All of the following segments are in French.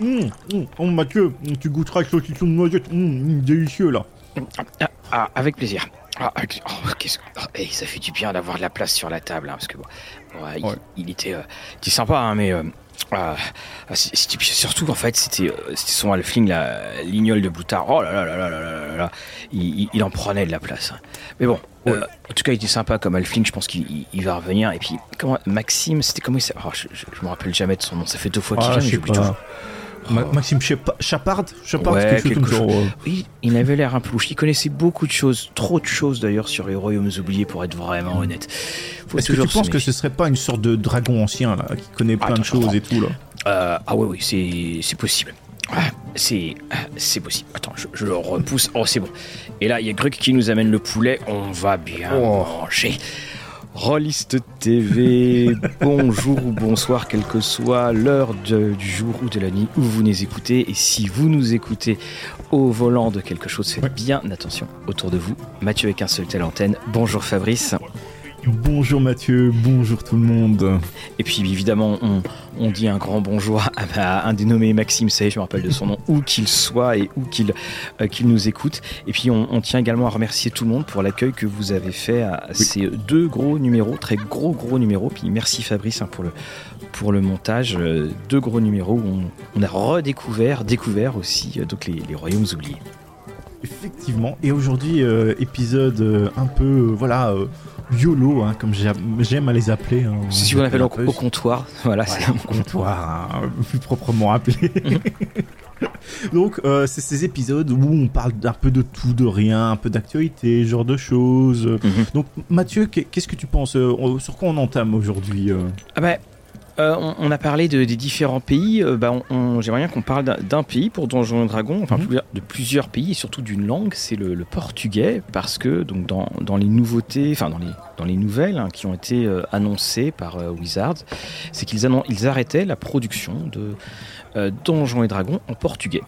Mmh, mmh. Oh Mathieu, tu goûteras le saucisson de noisette. Mmh, délicieux là. Ah, ah, ah avec plaisir. Ah, avec... Oh, qu'est-ce. Oh, hey, ça fait du bien d'avoir de la place sur la table, hein, parce que bon, bon euh, il, ouais. il, était, euh, il, sympa, hein, mais euh, ah, euh, c'était surtout en fait, c'était euh, son halfling, la lignole de Bloutard. Oh là là là là là là, là. Il, il, en prenait de la place. Hein. Mais bon, ouais. Euh, en tout cas, il était sympa comme halfling. Je pense qu'il va revenir. Et puis, comment Maxime, c'était comment il s'appelle? Oh, je, je, je, me rappelle jamais de son nom. Ça fait deux fois qu'il ah, vient, mais j'oublie toujours. Ma- Maxime Chapa- Chapard Ouais, quelque quelque. Oui, il avait l'air un peu louche. Il connaissait beaucoup de choses, trop de choses d'ailleurs sur les royaumes oubliés pour être vraiment honnête. Faut Est-ce que tu penses que ce serait pas une sorte de dragon ancien là, qui connaît plein Attends, de choses et tout là Euh, ah ouais, oui, c'est c'est possible. Ah, c'est ah, c'est possible. Attends, je, je le repousse. Oh, c'est bon. Et là, il y a Gruc qui nous amène le poulet. On va bien Oh. manger. Rolliste TV, bonjour ou bonsoir, quelle que soit l'heure du jour ou de la nuit où vous nous écoutez. Et si vous nous écoutez au volant de quelque chose, faites bien attention autour de vous. Mathieu avec un seul tel antenne. Bonjour Fabrice. Bonjour Mathieu, bonjour tout le monde. Et puis évidemment, on, on dit un grand bonjour à, un dénommé Maxime Say, je me rappelle de son nom, où qu'il soit et où qu'il euh, nous écoute. Et puis on, on tient également à remercier tout le monde pour l'accueil que vous avez fait à ces deux gros numéros, très gros gros numéros. Puis merci Fabrice hein, pour le pour le montage, euh, deux gros numéros où on, on a redécouvert, découvert aussi euh, donc les, les royaumes oubliés. Effectivement, et aujourd'hui épisode un peu voilà YOLO, hein, comme j'aime à les appeler. hein. C'est ce qu'on appelle au, un comptoir. Voilà, c'est au comptoir, hein, plus proprement appelé. Donc, euh, c'est ces épisodes où on parle d'un peu de tout, de rien, un peu d'actualité, genre de choses. Mhm. Donc, Mathieu, qu'est- qu'est-ce que tu penses euh, Sur quoi on entame aujourd'hui euh? Ah bah, euh, on, on a parlé de- des différents pays. euh, bah, J'aimerais bien qu'on parle d'un- pays pour Donjons et Dragons, enfin Mhm. de plusieurs pays et surtout d'une langue, c'est le, le portugais, parce que donc dans, dans les nouveautés, enfin dans les, dans les nouvelles hein, qui ont été euh, annoncées par Wizards, c'est qu'ils ils arrêtaient la production de Donjons et Dragons en portugais.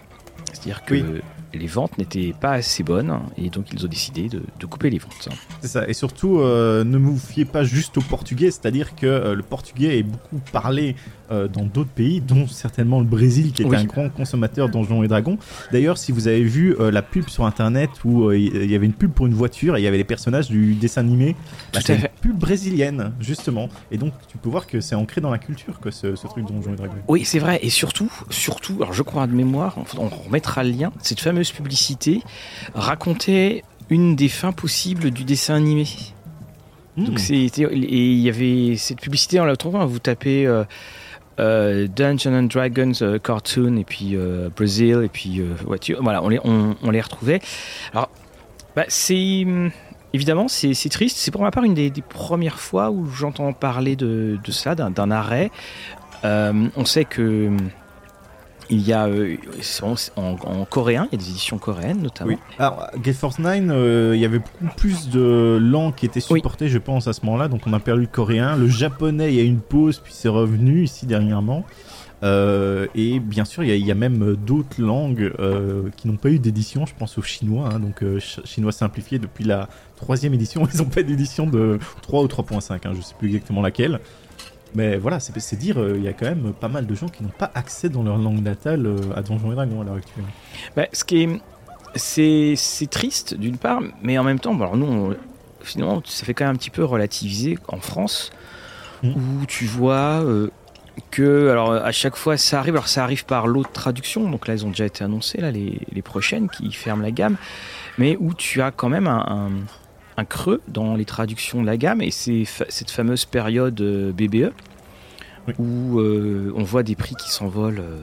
C'est-à-dire que Oui. Les ventes n'étaient pas assez bonnes et donc ils ont décidé de, couper les ventes. C'est ça, et surtout, euh, ne vous fiez pas juste au portugais, c'est-à-dire que euh, le portugais est beaucoup parlé euh, dans d'autres pays, dont certainement le Brésil, qui est Oui. un grand consommateur de Donjons et Dragons. D'ailleurs, si vous avez vu euh, la pub sur internet où euh, il y avait une pub pour une voiture et il y avait les personnages du dessin animé, bah, c'est à une pub brésilienne, justement. Et donc, tu peux voir que c'est ancré dans la culture, que ce, ce truc Donjons et Dragons. Oui, c'est vrai. Et surtout, surtout, alors je crois de mémoire, on, on remettra le lien. Cette fameuse publicité racontait une des fins possibles du dessin animé. Hmm. Donc c'était et il y avait cette publicité, on la trouve. hein, vous tapez euh, euh, Dungeons and Dragons euh, cartoon et puis euh, Brazil et puis euh. Voilà, on les on, les retrouvait. Alors, bah, c'est hum, évidemment c'est triste. C'est pour ma part une des, premières fois où j'entends parler de, ça, d'un arrêt. On sait que hum, il y a euh, en, en coréen, il y a des éditions coréennes notamment. Oui. Alors, Gate Force 9, euh, il y avait beaucoup plus de langues qui étaient supportées, je pense, à ce moment-là. Donc, on a perdu le coréen. Le japonais, il y a eu une pause, puis c'est revenu ici dernièrement. Euh, et bien sûr, il y a, il y a même d'autres langues euh, qui n'ont pas eu d'édition. Je pense au chinois, hein, donc euh, ch- chinois simplifié depuis la troisième édition. Ils n'ont pas d'édition de 3 ou 3.5, hein, je sais plus exactement laquelle. Mais voilà, c'est dire, euh, il y a quand même pas mal de gens qui n'ont pas accès dans leur langue natale euh, à Donjons et Dragons à l'heure actuelle. Bah, ce qui est, c'est, triste d'une part, mais en même temps, bon, alors nous, on- finalement, ça fait quand même un petit peu relativiser en France, Mm. où tu vois euh, que, alors à chaque fois, ça arrive. Alors ça arrive par l'autre traduction, donc là, ils ont déjà été annoncés là, les, les prochaines qui ferment la gamme, mais où tu as quand même un, un- un creux dans les traductions de la gamme, et c'est fa- cette fameuse période euh, BBE. Oui. Où euh, on voit des prix qui s'envolent euh,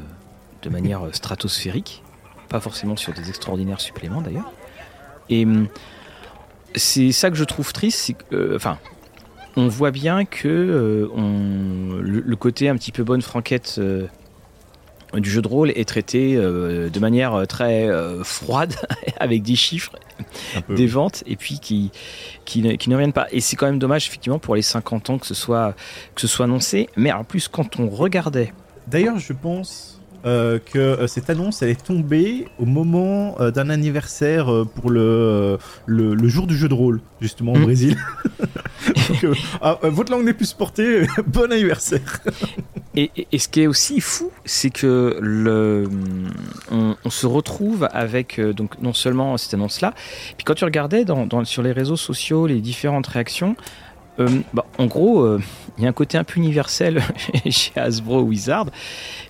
de manière stratosphérique pas forcément sur des extraordinaires suppléments d'ailleurs. Et hum, c'est ça que je trouve triste, c'est que, enfin, on voit bien que on, le, le côté un petit peu bonne franquette du jeu de rôle est traité euh, de manière euh, très euh, froide, avec des chiffres, des ventes, et puis qui, qui, ne, qui ne reviennent pas. Et c'est quand même dommage, effectivement, pour les 50 ans que ce soit, que ce soit annoncé. Mais en plus, quand on regardait D'ailleurs, je pense euh, que euh, cette annonce, elle est tombée au moment euh, d'un anniversaire pour le, le, le jour du jeu de rôle, justement au Mm. Brésil. Donc, ah, votre langue n'est plus supportée, bon anniversaire. Et, ce qui est aussi fou, c'est que le, on, se retrouve avec donc non seulement cette annonce-là, puis quand tu regardais dans, sur les réseaux sociaux les différentes réactions, bah, en gros, il y a un côté un peu universel chez Hasbro Wizard,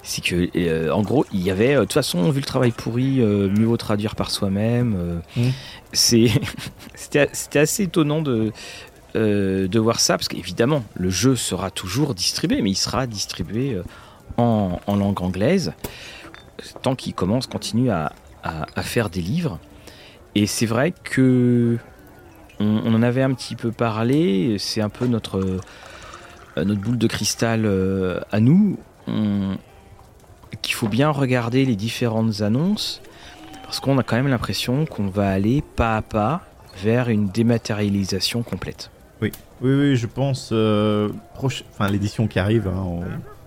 c'est que en gros, il y avait de toute façon vu le travail pourri, mieux vaut traduire par soi-même. Mmh. C'est c'était assez étonnant de euh, de voir ça, parce qu'évidemment, le jeu sera toujours distribué, mais il sera distribué euh, en, langue anglaise, tant qu'il commence, continue à, faire des livres. Et c'est vrai que on, en avait un petit peu parlé, c'est un peu notre, euh, notre boule de cristal à nous, qu'il faut bien regarder les différentes annonces, parce qu'on a quand même l'impression qu'on va aller pas à pas vers une dématérialisation complète. Oui, oui, oui, je pense. Euh, enfin, l'édition qui arrive, hein,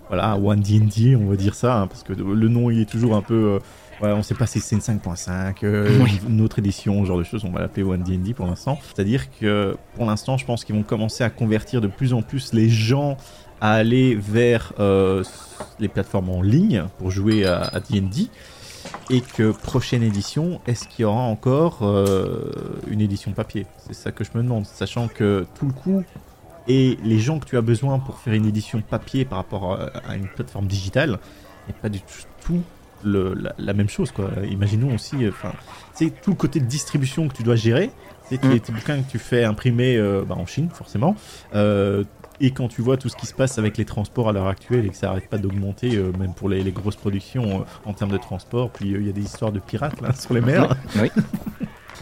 voilà, One D&D, on va dire ça, hein, parce que le nom il est toujours un peu. Euh, voilà, on sait pas si c'est une 5.5, euh, une autre édition, ce genre de choses, on va l'appeler One D&D pour l'instant. C'est-à-dire que pour l'instant, je pense qu'ils vont commencer à convertir de plus en plus les gens à aller vers les plateformes en ligne pour jouer à D&D et que prochaine édition, est-ce qu'il y aura encore euh, une édition papier? C'est ça que je me demande, sachant que tout le coup et les gens que tu as besoin pour faire une édition papier par rapport à, une plateforme digitale n'est pas du tout la, même chose quoi. Imaginons aussi, enfin, c'est tout le côté de distribution que tu dois gérer. C'est mm. tes bouquins que tu fais imprimer euh, bah, en Chine forcément. Euh, et quand tu vois tout ce qui se passe avec les transports à l'heure actuelle et que ça n'arrête pas d'augmenter, euh, même pour les, grosses productions euh, en termes de transport, puis euh, il y a des histoires de pirates là sur les mers. Oui.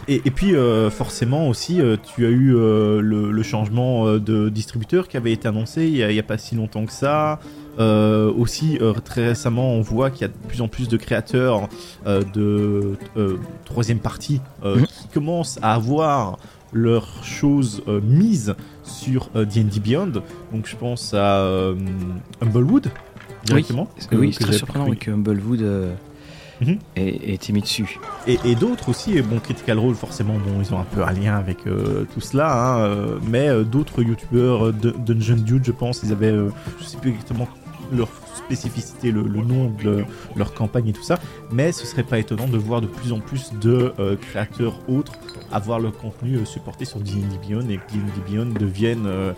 Et, puis forcément aussi, tu as eu le, changement de distributeur qui avait été annoncé il n'y a, pas si longtemps que ça. aussi, très récemment, on voit qu'il y a de plus en plus de créateurs de troisième partie mmh. qui commencent à avoir leurs choses mises sur D&D euh, Beyond. Donc je pense à euh, Humblewood directement. Oui, c'est très surprenant que Humblewood euh, mhm. ait, été mis dessus. Et, d'autres aussi, bon, Critical Role forcément, bon, ils ont un peu un lien avec tout cela, hein, mais d'autres youtubeurs, Dungeon Dude, je pense, ils avaient, je sais plus exactement leur spécificité, le, nom de leur campagne et tout ça, mais ce serait pas étonnant de voir de plus en plus de créateurs autres avoir le contenu euh, supporté sur D&D Beyond et que D&D Beyond devienne euh,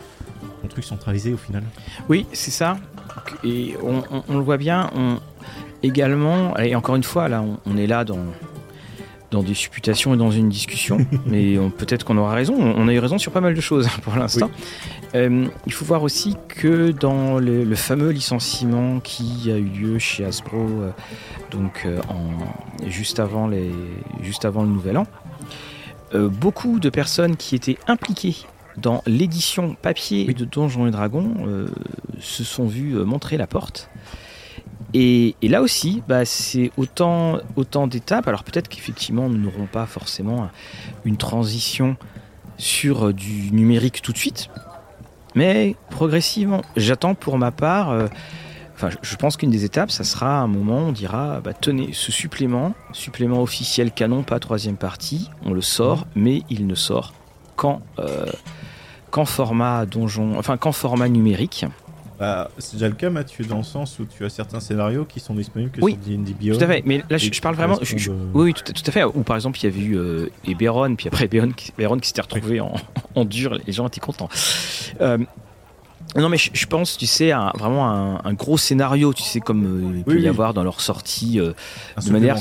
un truc centralisé au final. Oui, c'est ça. Et on, le voit bien. On, également, et encore une fois, là, on, est là dans dans des supputations et dans une discussion, mais peut-être qu'on aura raison. On a eu raison sur pas mal de choses pour l'instant. Euh, il faut voir aussi que dans le, fameux licenciement qui a eu lieu chez Hasbro, donc en, juste avant les, juste avant le Nouvel An, euh, beaucoup de personnes qui étaient impliquées dans l'édition papier de Donjons et Dragons euh, se sont vues euh, montrer la porte. Et, là aussi, bah, c'est autant, d'étapes. Alors peut-être qu'effectivement, nous n'aurons pas forcément une transition sur du numérique tout de suite, mais progressivement. J'attends pour ma part je pense qu'une des étapes, ça sera un moment où on dira, bah, tenez, ce supplément, supplément officiel canon, pas troisième partie, on le sort, mais il ne sort qu'en euh, format donjon, enfin qu'en format numérique. Bah, c'est déjà le cas, Mathieu, dans le sens où tu as certains scénarios qui sont disponibles que sur D&D Beyond. Tout à fait, mais là, je, parle vraiment... Oui, tout, à fait. Ou par exemple, il y avait eu euh, Eberron, puis après Eberron, qui s'était retrouvé en, dur, les gens étaient contents. Euh, non mais je, pense, tu sais, vraiment un, gros scénario, tu sais, comme euh, il peut y avoir dans leur sortie euh, de manière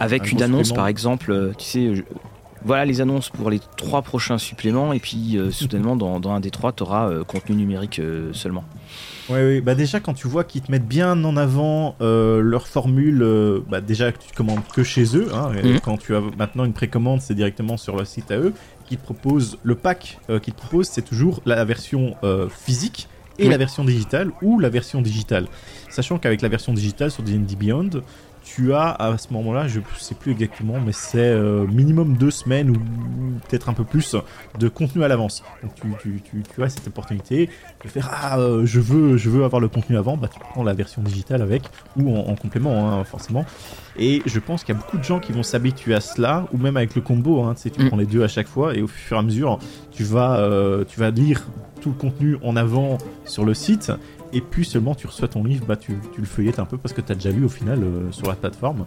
avec une annonce par exemple, euh, tu sais, voilà les annonces pour les trois prochains suppléments et puis soudainement dans, un des trois tu auras contenu numérique seulement. Oui, oui, bah déjà quand tu vois qu'ils te mettent bien en avant leur formule, bah déjà que tu commandes que chez eux, hein, mhm. quand tu as maintenant une précommande, c'est directement sur le site à eux, qui te propose, le pack euh, qui te propose, c'est toujours la version euh, physique et la version digitale ou la version digitale. Sachant qu'avec la version digitale sur D&D Beyond, tu as à ce moment-là, je sais plus exactement, mais c'est euh, minimum deux semaines ou peut-être un peu plus de contenu à l'avance. Donc tu, tu, tu, as cette opportunité de faire ah euh, je veux je veux avoir le contenu avant, bah tu prends la version digitale avec ou en, complément hein, forcément. Et je pense qu'il y a beaucoup de gens qui vont s'habituer à cela ou même avec le combo. Hein, tu sais, tu mm. prends les deux à chaque fois et au fur et à mesure tu vas euh, tu vas lire tout le contenu en avant sur le site et puis seulement tu reçois ton livre, bah tu, tu le feuillettes un peu parce que tu as déjà lu au final sur la plateforme.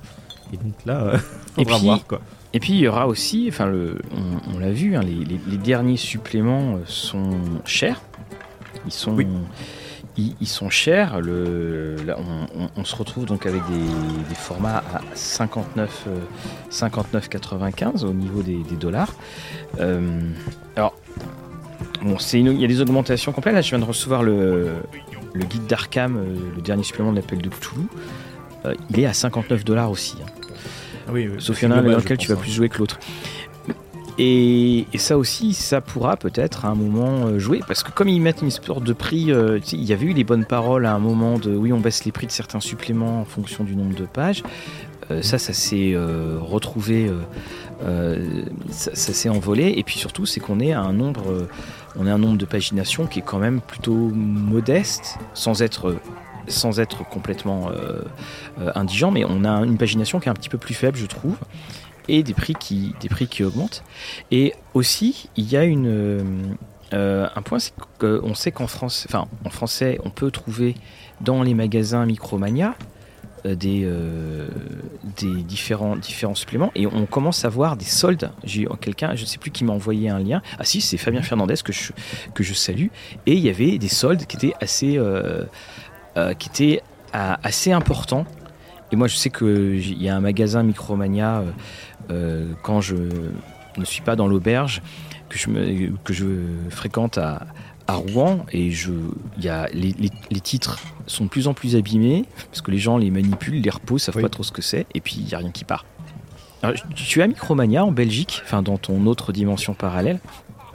Et donc là, et puis, voir quoi. Et puis il y aura aussi, enfin le, on, l'a vu, hein, les, derniers suppléments sont chers. Ils sont, ils, sont chers. Le, on, se retrouve donc avec des, formats à 59, 59,95 au niveau des, dollars. Euh, alors, bon, il y a des augmentations complètes. Là, je viens de recevoir le, le guide d'Arkham, euh, le dernier supplément de l'appel de Cthulhu. Euh, il est à 59 dollars aussi. Hein. Oui, Sauf qu'il y en a un dans lequel tu vas plus hein. jouer que l'autre. Et, ça aussi, ça pourra peut-être à un moment euh, jouer, parce que comme ils mettent une sorte de prix, euh, il y avait eu les bonnes paroles à un moment de oui, on baisse les prix de certains suppléments en fonction du nombre de pages. Euh, ça, ça s'est retrouvé, ça, s'est envolé. Et puis surtout, c'est qu'on est à un nombre, on est un nombre de pagination qui est quand même plutôt modeste, sans être sans être complètement indigent, mais on a une pagination qui est un petit peu plus faible, je trouve et des prix qui, augmentent. Et aussi, il y a euh, un point, c'est qu'on sait qu'en France, enfin, en français, on peut trouver dans les magasins Micromania euh, des, euh, des différents, différents suppléments et on commence à voir des soldes. J'ai quelqu'un, je ne sais plus qui m'a envoyé un lien. Ah si, c'est Fabien Fernandez que je, que je salue. Et il y avait des soldes qui étaient assez, qui étaient assez importants. Et moi, je sais qu'il y a un magasin Micromania euh, quand je ne suis pas dans l'auberge, que je, que je fréquente à, Rouen et je, y a, les, titres sont de plus en plus abîmés parce que les gens les manipulent, les reposent, savent pas trop ce que c'est et puis il n'y a rien qui part. tu as Micromania en Belgique, enfin dans ton autre dimension parallèle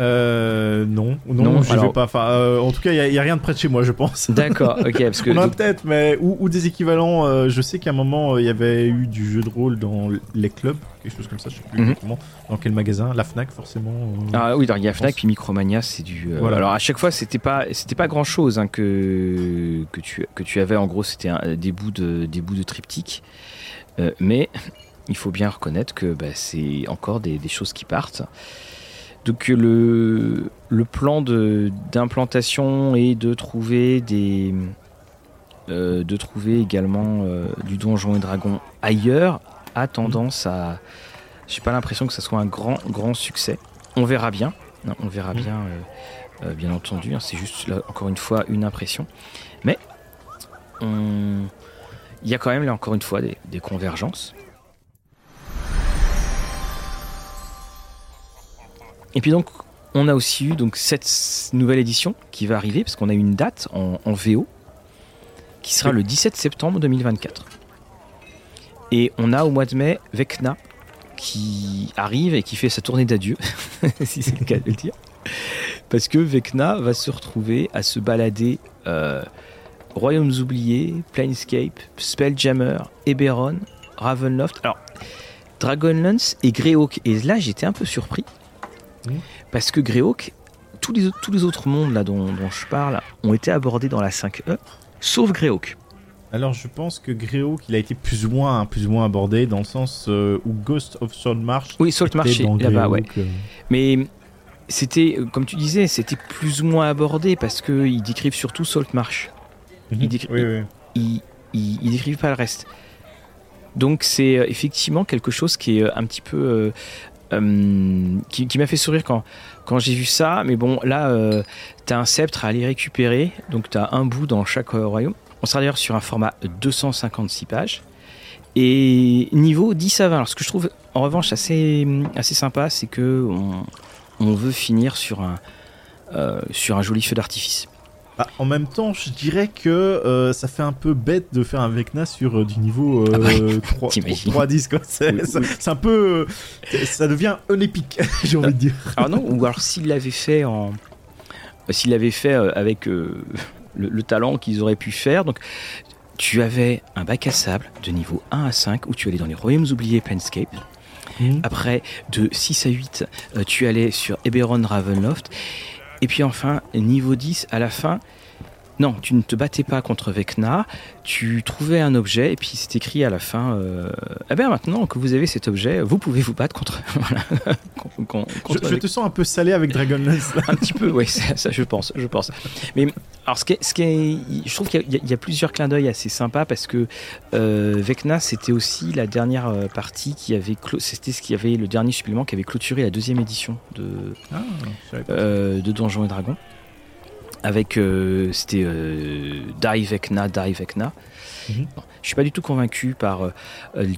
euh, non, non, je vais pas. Enfin, euh, en tout cas, il y, a rien de près de chez moi, je pense. D'accord, ok. Parce que on a peut-être, mais ou, des équivalents. Euh, je sais qu'à un moment, il y avait eu du jeu de rôle dans les clubs, quelque chose comme ça. Je sais plus mhm. exactement dans quel magasin. La Fnac, forcément. ah oui, il y a Fnac puis Micromania, c'est du. Voilà. Alors à chaque fois, c'était pas, c'était pas grand chose hein, que que tu que tu avais. En gros, c'était des bouts de des bouts de triptyque, mais il faut bien reconnaître que bah, c'est encore des, des choses qui partent. Donc le, le plan d'implantation est de trouver des euh, de trouver également euh, du donjon et dragon ailleurs a tendance à j'ai pas l'impression que ça soit un grand grand succès. On verra bien, on verra bien euh, bien entendu. Hein. c'est juste là, encore une fois une impression, mais il y a quand même là encore une fois des convergences. Et puis donc, on a aussi eu donc cette nouvelle édition qui va arriver, parce qu'on a une date en, VO, qui sera le 17 septembre 2024. Et on a au mois de mai Vecna qui arrive et qui fait sa tournée d'adieu, si c'est le cas de le dire. Parce que Vecna va se retrouver à se balader euh, Royaumes oubliés, Planescape, Spelljammer, Eberron, Ravenloft. Alors, Dragonlance et Greyhawk. Et là, j'étais un peu surpris parce que Greyhawk, tous les, tous les autres mondes là dont, je parle ont été abordés dans la 5e, sauf Greyhawk. Alors je pense que Greyhawk il a été plus ou moins plus ou moins abordé dans le sens euh, où Ghost of Saltmarsh. Oui, Saltmarsh là-bas, ouais. Euh. Mais c'était, euh, comme tu disais, c'était plus ou moins abordé parce qu'ils décrivent surtout Saltmarsh. Mhm. Ils, décrivent, Ils, décrivent pas le reste. Donc c'est effectivement quelque chose qui est un petit peu euh, qui, m'a fait sourire quand, j'ai vu ça. Mais bon, là, euh, tu as un sceptre à aller récupérer. Donc, tu as un bout dans chaque euh, royaume. On sera d'ailleurs sur un format 256 pages. Et niveau 10 à 20. Alors, ce que je trouve en revanche assez, assez sympa, c'est que on, veut finir sur un joli feu d'artifice. Bah, en même temps, je dirais que euh, ça fait un peu bête de faire un Vecna sur euh, du niveau euh, 3, 3, 10 C'est un peu. ça devient un épique, j'ai envie de dire. Alors non, ou alors s'il l'avait fait en. S'il l'avait fait euh, avec le, talent qu'ils auraient pu faire. Donc, tu avais un bac à sable de niveau 1 à 5 où tu allais dans les royaumes oubliés Planescape. Mmh. Après, de 6 à 8, tu allais sur Eberron Ravenloft. Et puis enfin, niveau 10, à la fin, non, tu ne te battais pas contre Vecna, tu trouvais un objet et puis c'est écrit à la fin euh, Eh bien maintenant que vous avez cet objet, vous pouvez vous battre contre. je, te sens un peu salé avec Dragonlance. un petit peu, oui, ça, je pense, je pense. Mais alors, ce qui, est, ce qui est, je trouve qu'il y, a plusieurs clins d'œil assez sympas parce que euh, Vecna, c'était aussi la dernière euh, partie qui avait, c'était ce qui avait le dernier supplément qui avait clôturé la deuxième édition de ah, euh, de Donjons et Dragons. Avec, c'était Die Vecna, Die Vecna. Mhm. je suis pas du tout convaincu par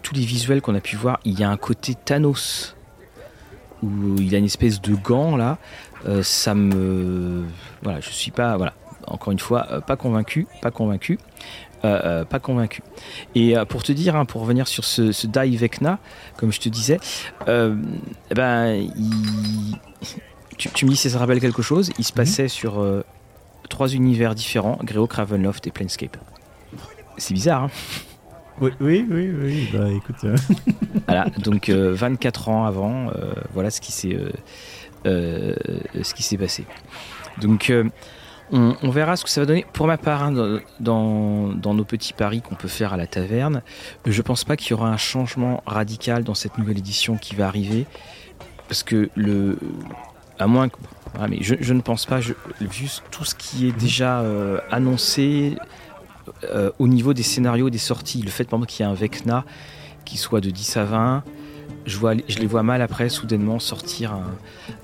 tous les visuels qu'on a pu voir. Il y a un côté Thanos où il a une espèce de gant là. ça me, voilà, je suis pas, voilà encore une fois, euh, pas convaincu, pas convaincu. Euh, euh, pas convaincu. Et pour te dire, hein, pour revenir sur ce, ce Dai Vecna, comme je te disais, eh ben, tu, me dis si ça rappelle quelque chose. Il se mhm. passait sur trois univers différents Greo, Cravenloft et Planescape. C'est bizarre, hein oui, oui, oui, oui. Bah écoute. voilà, donc 24 ans avant, voilà ce qui s'est ce qui s'est passé. Donc on, verra ce que ça va donner. Pour ma part, hein, dans, nos petits paris qu'on peut faire à la taverne, je pense pas qu'il y aura un changement radical dans cette nouvelle édition qui va arriver. Parce que le. À moins que. Mais je, ne pense pas, vu tout ce qui est déjà euh, annoncé euh, au niveau des scénarios, des sorties, le fait par qu'il y ait un Vecna qui soit de 10 à 20, je, vois, je les vois mal après soudainement sortir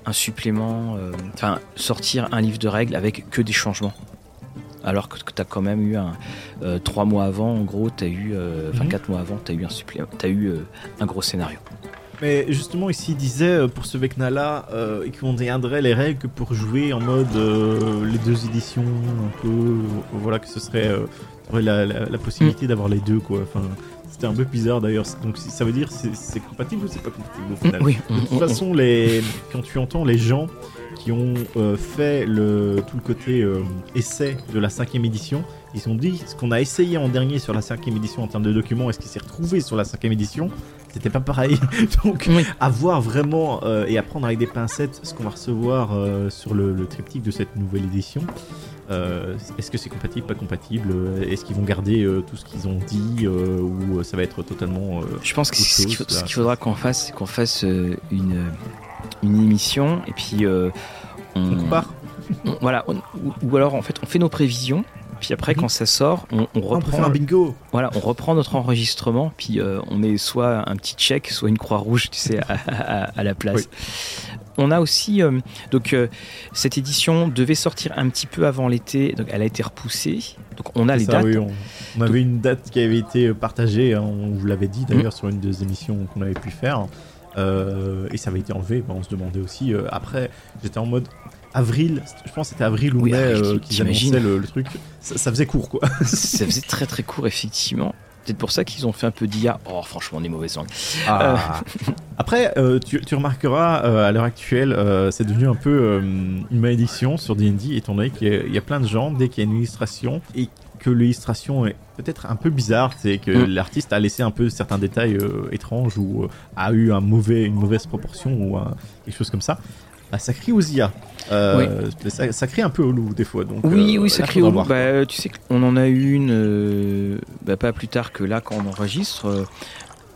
un, supplément, euh, enfin sortir un livre de règles avec que des changements. Alors que, tu as quand même eu un. Euh, trois mois avant, en gros, tu as eu. Enfin, mhm. quatre mois avant, tu as eu un supplément. Tu as eu un gros scénario. Mais justement, ici, il disait pour ce Vecna-là qu'on viendrait les règles pour jouer en mode les deux éditions, un peu. Voilà, que ce serait. La, la, possibilité mm. d'avoir les deux, quoi. Enfin, c'était un peu bizarre d'ailleurs. Donc ça veut dire c'est compatible ou c'est pas compatible au final? Oui. De toute façon, les, quand tu entends les gens qui ont euh, fait le, tout le côté euh, essai de la cinquième édition, ils ont dit ce qu'on a essayé en dernier sur la cinquième édition en termes de documents, est-ce qu'il s'est retrouvé sur la cinquième édition? C'était pas pareil. Donc, avoir vraiment euh, et apprendre avec des pincettes ce qu'on va recevoir sur le, le, triptyque de cette nouvelle édition. Euh, est-ce que c'est compatible, pas compatible? Est-ce qu'ils vont garder euh, tout ce qu'ils ont dit euh, ou ça va être totalement. Je pense que ce qu'il faudra qu'on fasse, c'est qu'on fasse une, une émission et puis on, on compare. voilà, ou, alors en fait on fait nos prévisions. Puis après, quand ça sort, on, on ah, reprend. un bingo. Voilà, on reprend notre enregistrement, puis on met soit un petit check, soit une croix rouge, tu sais, à, la place. On a aussi euh, donc euh, cette édition devait sortir un petit peu avant l'été, donc elle a été repoussée. Donc on a les dates. on, avait une date qui avait été partagée, hein, on vous l'avait dit d'ailleurs mm. sur une des émissions qu'on avait pu faire, euh, et ça avait été enlevé. on se demandait aussi. après, j'étais en mode avril, je pense que c'était avril ou mai qu'ils annonçaient le, truc. Ça, faisait court quoi. ça faisait très très court effectivement peut-être pour ça qu'ils ont fait un peu d'IA. Oh, franchement, on est mauvais langues. Ah. Euh. Après, euh, tu, remarqueras, euh, à l'heure actuelle, c'est devenu un peu une malédiction sur D&D, étant donné qu'il y, a plein de gens, dès qu'il y a une illustration, et que l'illustration est peut-être un peu bizarre, c'est que mm. l'artiste a laissé un peu certains détails étranges ou a eu un mauvais, une mauvaise proportion ou quelque chose comme ça. Bah, ça crie aux IA. Euh, ça, crie un peu au loup des fois. Donc, oui, oui, ça crie au loup. Bah, tu sais qu'on en a eu une euh, bah, pas plus tard que là quand on enregistre.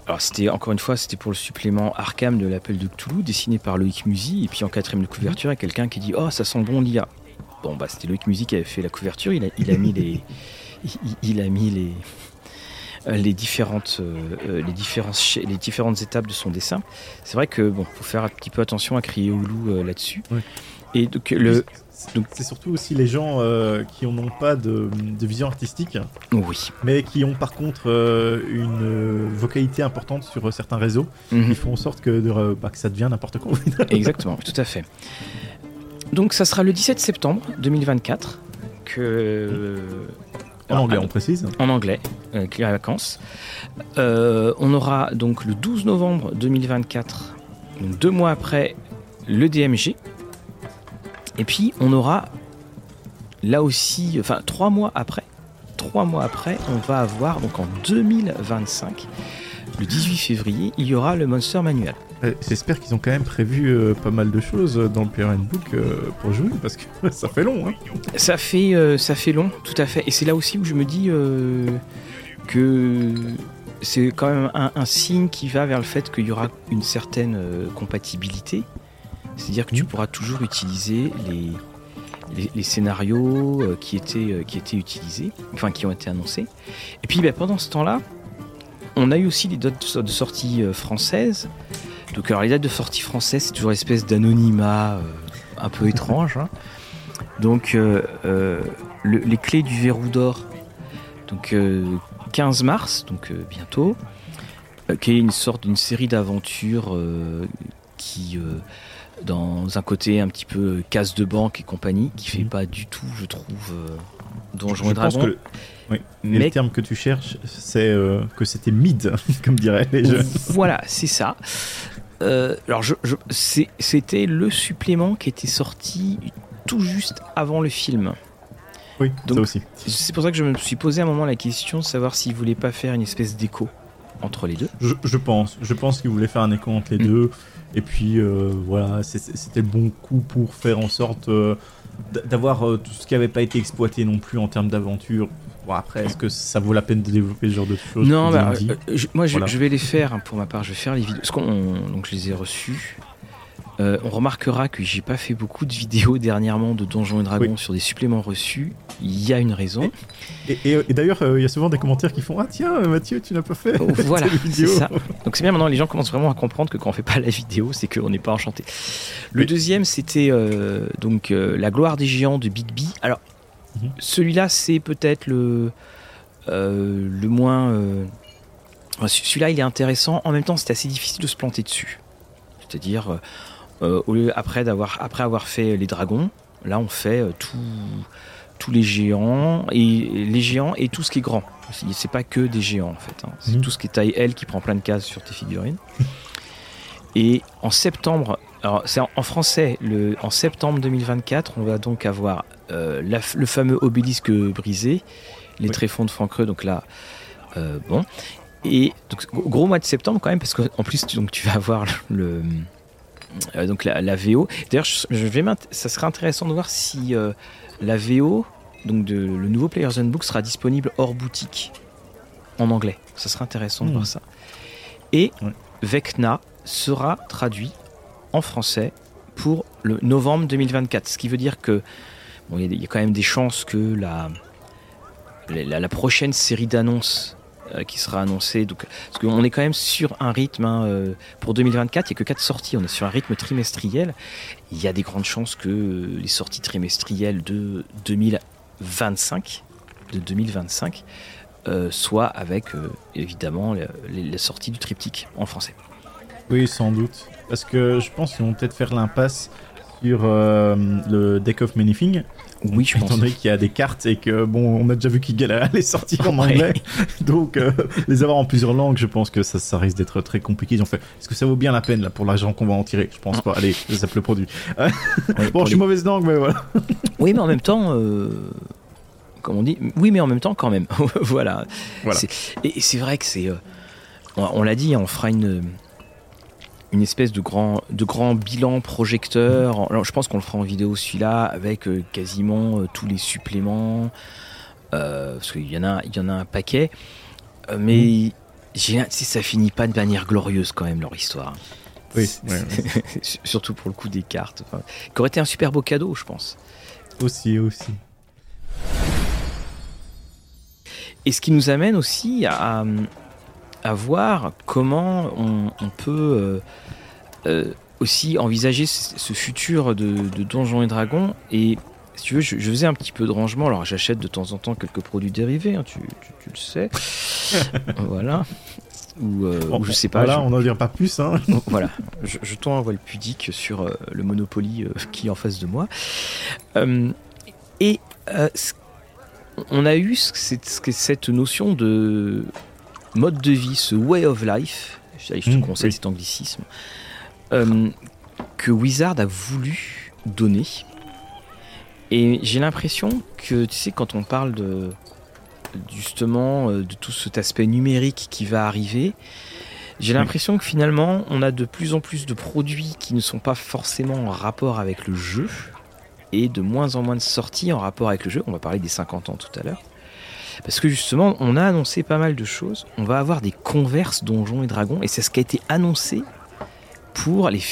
Alors c'était encore une fois c'était pour le supplément Arkham de l'appel de Cthulhu dessiné par Loïc Musi et puis en quatrième de couverture il y a quelqu'un qui dit oh ça sent bon l'IA. Bon bah c'était Loïc Musi qui avait fait la couverture il a, il a mis les il, a mis les euh, les différentes, les, différentes, les différentes étapes de son dessin. C'est vrai que bon, faut faire un petit peu attention à crier au loup là-dessus. Et donc le c'est surtout aussi les gens euh, qui n'ont pas de, vision artistique, oui. mais qui ont par contre euh, une euh, vocalité importante sur certains réseaux. Mhm. Ils font en sorte que, bah, que ça devient n'importe quoi. Exactement, tout à fait. Donc ça sera le 17 septembre 2024 que... En anglais, on précise En anglais, euh, les vacances. on aura donc le 12 novembre 2024, donc deux mois après le DMG, et puis on aura là aussi, enfin trois mois après, trois mois après, on va avoir donc en 2025, le 18 février, il y aura le Monster Manual. J'espère qu'ils ont quand même prévu euh, pas mal de choses dans le PRN Book euh, pour jouer parce que ça fait long. Hein. Ça fait euh, ça fait long, tout à fait. Et c'est là aussi où je me dis que c'est quand même un, un, signe qui va vers le fait qu'il y aura une certaine compatibilité c'est-à-dire que tu mmh. pourras toujours utiliser les, les, scénarios qui, étaient, qui étaient utilisés, enfin qui ont été annoncés. Et puis ben, pendant ce temps-là, on a eu aussi des dates de sortie françaises. Donc alors les dates de sortie françaises, c'est toujours une espèce d'anonymat un peu étrange. Hein. Donc les clés du verrou d'or, donc 15 mars, donc bientôt. Euh, qui est une sorte d'une série d'aventures euh, qui, euh, dans un côté un petit peu casse de banque et compagnie, qui fait mhm. pas du tout, je trouve, Donjons et Dragons. le... Mais le terme que tu cherches, c'est que c'était mid, comme diraient les jeunes. Voilà, c'est ça. Alors, je, c'était le supplément qui était sorti tout juste avant le film. Oui, Donc, ça aussi. C'est pour ça que je me suis posé à un moment la question de savoir s'il voulait pas faire une espèce d'écho entre les deux je, pense. Je pense qu'il voulait faire un écho entre les mm. deux. Et puis euh, voilà, c'était le bon coup pour faire en sorte euh, d'avoir euh, tout ce qui n'avait pas été exploité non plus en termes d'aventure. Bon, après, est-ce que ça vaut la peine de développer ce genre de choses Non, bah, moi je, vais les faire hein, pour ma part. Je vais faire les vidéos. Parce qu'on, donc je les ai reçus. Euh, on remarquera que j'ai pas fait beaucoup de vidéos dernièrement de Donjons et Dragons sur des suppléments reçus. Il y a une raison. Et, d'ailleurs, euh, il y a souvent des commentaires qui font Ah tiens, Mathieu, tu n'as pas fait. Oh, voilà, c'est ça. Donc c'est bien maintenant, les gens commencent vraiment à comprendre que quand on fait pas la vidéo, c'est qu'on n'est pas enchanté. Le deuxième, c'était euh, donc La gloire des géants de Big B. Alors, mhm. celui-là, c'est peut-être le, le moins. celui-là, il est intéressant. En même temps, c'est assez difficile de se planter dessus. C'est-à-dire euh, au lieu, après, d'avoir, après avoir fait les dragons, là on fait euh, tous les géants et les géants et tout ce qui est grand. C'est pas que des géants en fait. Hein. C'est mhm. tout ce qui est taille L qui prend plein de cases sur tes figurines. et en septembre, alors c'est en, français, le, en septembre 2024, on va donc avoir euh, le fameux obélisque brisé, les tréfonds de Franck donc là, bon. Et donc, gros mois de septembre quand même, parce qu'en plus, donc, tu vas avoir le euh, donc la, VO. D'ailleurs, je, vais ça serait intéressant de voir si euh, la VO, donc de, le nouveau Player's Handbook, sera disponible hors boutique en anglais. Ça serait intéressant de hmm. voir ça. Et Vecna sera traduit en français pour le novembre 2024. Ce qui veut dire que il y, a quand même des chances que la, la prochaine série d'annonces euh, qui sera annoncé. Donc, parce qu'on est quand même sur un rythme hein, euh, pour 2024, il n'y a que 4 sorties, on est sur un rythme trimestriel. Il y a des grandes chances que euh, les sorties trimestrielles de 2025, de 2025 soient avec évidemment les, sorties du triptyque en français. Oui, sans doute. Parce que je pense qu'ils vont peut-être faire l'impasse sur le Deck of Many Things oui, je pense. Donné qu'il y a des cartes et que, bon, on a déjà vu qu'ils galéraient à les sortir en anglais. Donc, euh, les avoir en plusieurs langues, je pense que ça, ça risque d'être très compliqué. Ils ont fait, est-ce que ça vaut bien la peine, là, pour l'argent qu'on va en tirer? Je pense pas. Allez, ça le produit. bon, je suis mauvaise langue, mais voilà. oui, mais en même temps, euh, comme on dit, oui, mais en même temps, quand même. voilà. voilà. Et c'est vrai que c'est. Euh, on l'a dit, on fera une une espèce de grand, de grand bilan projecteur. Alors, je pense qu'on le fera en vidéo celui-là avec euh, quasiment euh, tous les suppléments. Euh, parce qu'il y, en a, il y en a un paquet. mais mmh. ça finit pas de manière glorieuse quand même leur histoire. Oui, surtout pour le coup des cartes. qui aurait été un super beau cadeau, je pense. Aussi, aussi. Et ce qui nous amène aussi à, à voir comment on, peut euh, euh, aussi envisager ce, futur de, Donjons et Dragons. Et si tu veux, je, faisais un petit peu de rangement. Alors j'achète de temps en temps quelques produits dérivés, hein, tu, le sais. voilà. Ou, euh, je sais pas. Voilà, on n'en dira pas plus. Hein. voilà, je, je tends un voile pudique sur le Monopoly qui est en face de moi. et on a eu cette notion de mode de vie, ce way of life, je te mmh, conseille cet anglicisme, euh, que Wizard a voulu donner. Et j'ai l'impression que, tu sais, quand on parle de justement euh, de tout cet aspect numérique qui va arriver, j'ai l'impression que finalement, on a de plus en plus de produits qui ne sont pas forcément en rapport avec le jeu et de moins en moins de sorties en rapport avec le jeu. On va parler des 50 ans tout à l'heure. Parce que justement, on a annoncé pas mal de choses. On va avoir des converses Donjons et Dragons, et c'est ce qui a été annoncé pour les,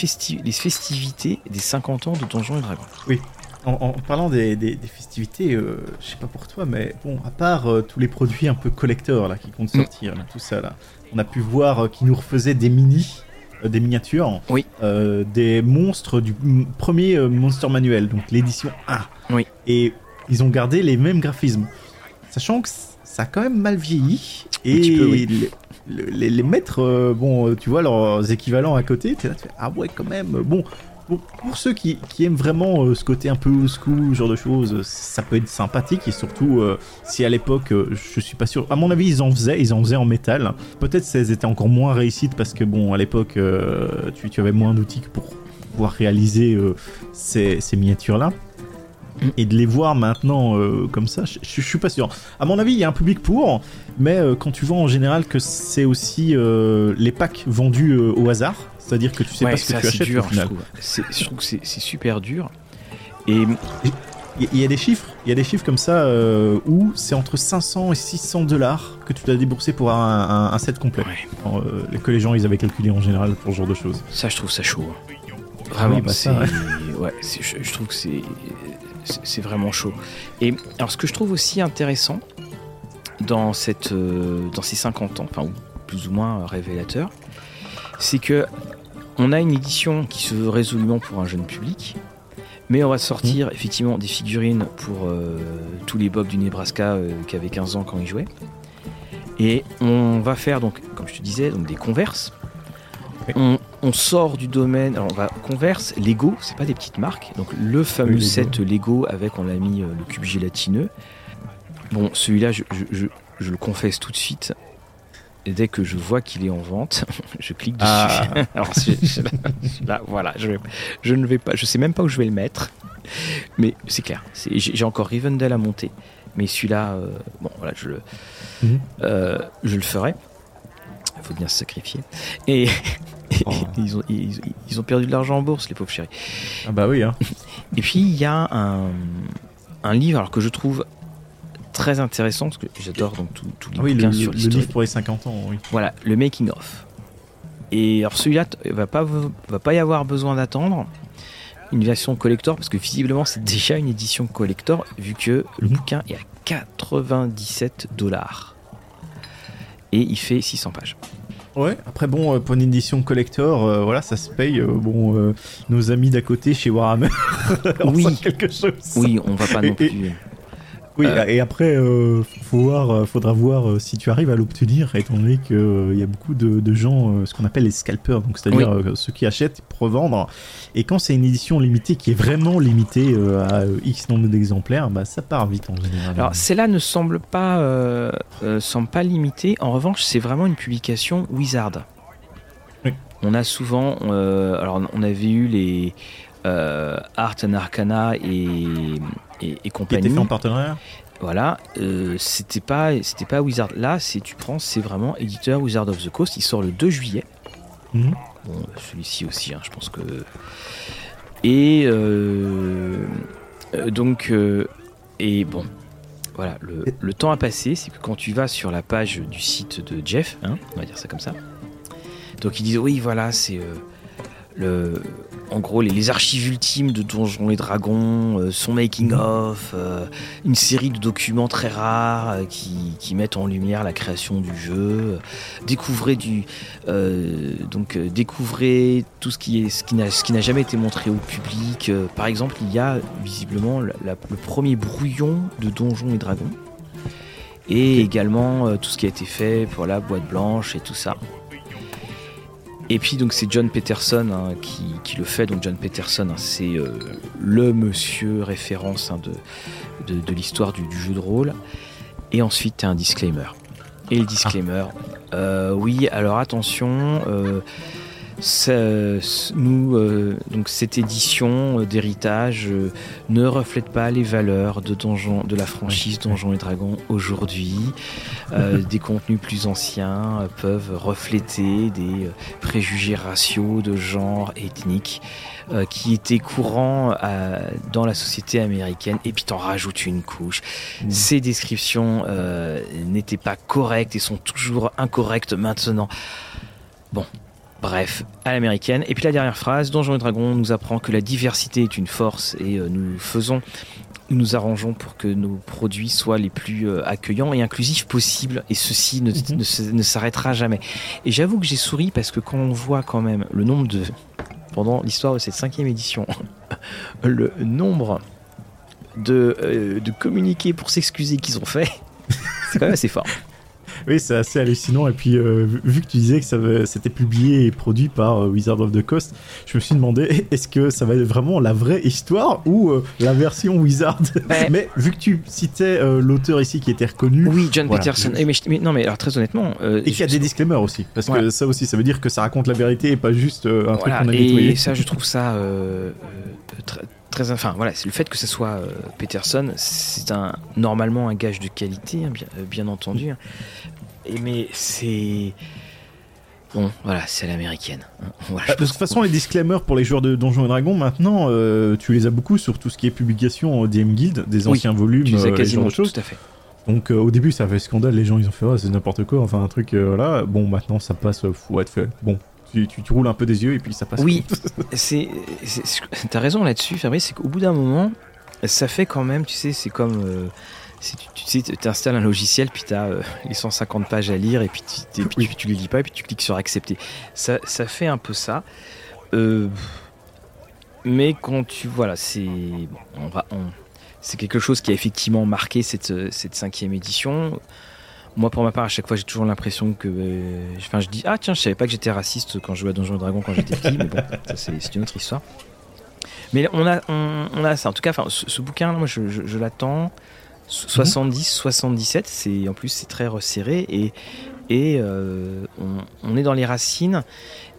les festivités des 50 ans de Donjons et Dragons. Oui. en, parlant des, festivités, euh, je sais pas pour toi, mais bon, à part euh, tous les produits un peu collecteurs là qui comptent mm. sortir, tout ça là, on a pu voir qu'ils nous refaisaient des mini, des miniatures, oui. des monstres du premier Monster Manuel, donc l'édition 1. Oui. Et ils ont gardé les mêmes graphismes, sachant que ça a quand même mal vieilli et les, les, maîtres, bon, tu vois leurs équivalents à côté, tu fais ah ouais quand même, bon pour, ceux qui, aiment vraiment euh, ce côté un peu old school, genre de choses, ça peut être sympathique et surtout euh, si à l'époque, euh, je suis pas sûr. À mon avis, ils en faisaient, ils en faisaient en métal. Peut-être qu'elles étaient encore moins réussites parce que bon, à l'époque, tu, tu, avais moins d'outils pour pouvoir réaliser ces, miniatures là. Mm. Et de les voir maintenant comme ça, je, je, suis pas sûr. À mon avis, il y a un public pour, mais quand tu vois en général que c'est aussi les packs vendus au hasard, c'est-à-dire que tu sais pas ce que tu achètes dur, au final. Je trouve, que c'est super dur. Et il y a des chiffres, il y a des chiffres comme ça euh, où c'est entre 500 et 600 dollars que tu dois débourser pour un, un, set complet. Euh, que les gens ils avaient calculé en général pour ce genre de choses. Ça, je trouve ça chaud. Hein. Vraiment, bah, ouais. je, trouve que c'est c'est vraiment chaud. Et alors, ce que je trouve aussi intéressant dans cette euh, dans ces 50 ans, enfin plus ou moins révélateur, c'est que on a une édition qui se veut résolument pour un jeune public, mais on va sortir mmh. effectivement des figurines pour euh, tous les Bob du Nebraska euh, qui avaient 15 ans quand ils jouaient. Et on va faire donc, comme je te disais, donc des converses. On, sort du domaine, alors on va converse, Lego, c'est pas des petites marques. Donc le fameux set Lego avec, on l'a mis euh, le cube gélatineux. Bon, celui-là, je, le confesse tout de suite, et dès que je vois qu'il est en vente, je clique dessus. Ah. Alors, là, voilà, je, je, ne vais pas, je sais même pas où je vais le mettre, mais c'est clair. J'ai encore Rivendell à monter, mais celui-là, euh, bon, voilà, je le, mhm. euh, je le ferai. Il faut bien se sacrifier. Et, oh. ils, ont, ils, ont, perdu de l'argent en bourse, les pauvres chéris. Ah bah oui. Hein. Et puis il y a un, un livre alors que je trouve très intéressant parce que j'adore donc tout, tout ah oui, le, sur le livre pour les 50 ans. Oui. Voilà, le making of. Et alors celui-là, il va pas va pas y avoir besoin d'attendre une version collector parce que visiblement c'est déjà une édition collector vu que le mhm. bouquin est à 97 dollars et il fait 600 pages. Ouais, après bon, euh, pour une édition collector, euh, voilà, ça se paye. Euh, bon, nos amis d'à côté chez Warhammer, oui, quelque chose. Oui, on va pas non plus. Oui, euh, et après, euh, faut voir, euh, faudra voir si tu arrives à l'obtenir, étant donné qu'il y a beaucoup de, gens, ce qu'on appelle les scalpers, donc c'est-à-dire ceux qui achètent pour revendre. Et quand c'est une édition limitée qui est vraiment limitée à X nombre d'exemplaires, bah, ça part vite en général. Alors celle-là ne semble pas, semble pas limitée. En revanche, c'est vraiment une publication Wizard. Oui. On a souvent, alors on avait eu les Art and Arcana et et, compagnie. Qui était fait en partenariat voilà, euh, c'était pas c'était pas Wizard. Là, c'est tu prends, c'est vraiment éditeur Wizard of the Coast. Il sort le 2 juillet. Mhm. Bon, celui-ci aussi, hein, je pense que. Et euh, euh, donc et bon, voilà, le, temps a passé. C'est que quand tu vas sur la page du site de Jeff, hein, on va dire ça comme ça. Donc ils disent oui, voilà, c'est le en gros les, archives ultimes de Donjons et Dragons, euh, son making of, euh, une série de documents très rares euh, qui, mettent en lumière la création du jeu. découvrez du donc découvrez tout ce qui est ce qui n'a ce qui n'a jamais été montré au public. par exemple, il y a visiblement le premier brouillon de Donjons et Dragons et également tout ce qui a été fait pour la boîte blanche et tout ça. Et puis donc c'est John Peterson hein, qui, le fait. Donc John Peterson, hein, c'est euh, le monsieur référence hein, de, de, l'histoire du, jeu de rôle. Et ensuite as un disclaimer. Et le disclaimer, euh, oui, alors attention, euh, nous, euh, donc cette édition euh, d'héritage euh, ne reflète pas les valeurs de, donjon, de la franchise Donjons et Dragons aujourd'hui. des contenus plus anciens peuvent refléter des préjugés raciaux de genre ethnique qui étaient courants dans la société américaine. Et puis t'en rajoutes une couche. Mm. Ces descriptions n'étaient pas correctes et sont toujours incorrectes maintenant. Bon, Bref, à l'américaine. Et puis la dernière phrase, Donjons et Dragons nous apprend que la diversité est une force et euh, nous faisons, nous nous arrangeons pour que nos produits soient les plus euh, accueillants et inclusifs possibles. Et ceci ne, Mhm. ne s'arrêtera jamais. Et j'avoue que j'ai souri parce que quand on voit quand même le nombre de, pendant l'histoire de cette cinquième édition, le nombre de, euh, de communiqués pour s'excuser qu'ils ont fait, c'est quand même assez fort. Oui, c'est assez hallucinant. Et puis, euh, vu- que tu disais que c'était publié et produit par euh, Wizard of the Coast, je me suis demandé est-ce que ça va être vraiment la vraie histoire ou euh, la version Wizard? Ouais. Mais vu que tu citais l'auteur ici qui était reconnu, Oui, John Voilà. Peterson. Eh, mais, non, mais alors très honnêtement. et qu'il y a des disclaimers aussi, parce que ça aussi, ça veut dire que ça raconte la vérité et pas juste un Voilà, truc qu'on a et nettoyé. ça, je trouve ça très, très- Enfin, voilà, c'est le fait que ce soit euh, Peterson, c'est un normalement un gage de qualité, hein, bien, euh, bien entendu. hein. Et mais c'est bon, voilà, c'est à l'américaine. hein. Voilà, Bah, de toute façon, les disclaimers pour les joueurs de Donjons et Dragons, maintenant, euh, tu les as beaucoup sur tout ce qui est publication euh, DM Guild, des Oui, anciens volumes, tu ce genre quasiment tout à fait. Donc euh, au début, ça fait scandale, les gens ils ont fait, oh, c'est n'importe quoi, enfin un truc, euh, voilà. Bon, maintenant ça passe, faut être fait. Bon, tu, tu, tu roules un peu des yeux et puis ça passe. Oui, c'est, t'as raison là-dessus, Fabrice, c'est qu'au bout d'un moment, ça fait quand même, tu sais, c'est comme, euh, si tu, tu sais, t'installes un logiciel, puis t'as euh, les 150 pages à lire, et puis, tu, tu, tu les lis pas, et puis tu cliques sur accepter. Ça, ça fait un peu ça. Euh, mais quand tu, voilà, c'est, bon, on va, on- c'est quelque chose qui a effectivement marqué cette, cette cinquième édition. Moi, pour ma part, à chaque fois, j'ai toujours l'impression que. euh, Enfin, je dis Ah, tiens, je savais pas que j'étais raciste quand je jouais à Donjons et Dragons quand j'étais petit, mais bon, ça, c'est une autre histoire. Mais on a, on, on a ça. En tout cas, ce, ce bouquin, moi, je, je- je l'attends. 70, 77, c'est en plus c'est très resserré et, et euh, on, on est dans les racines.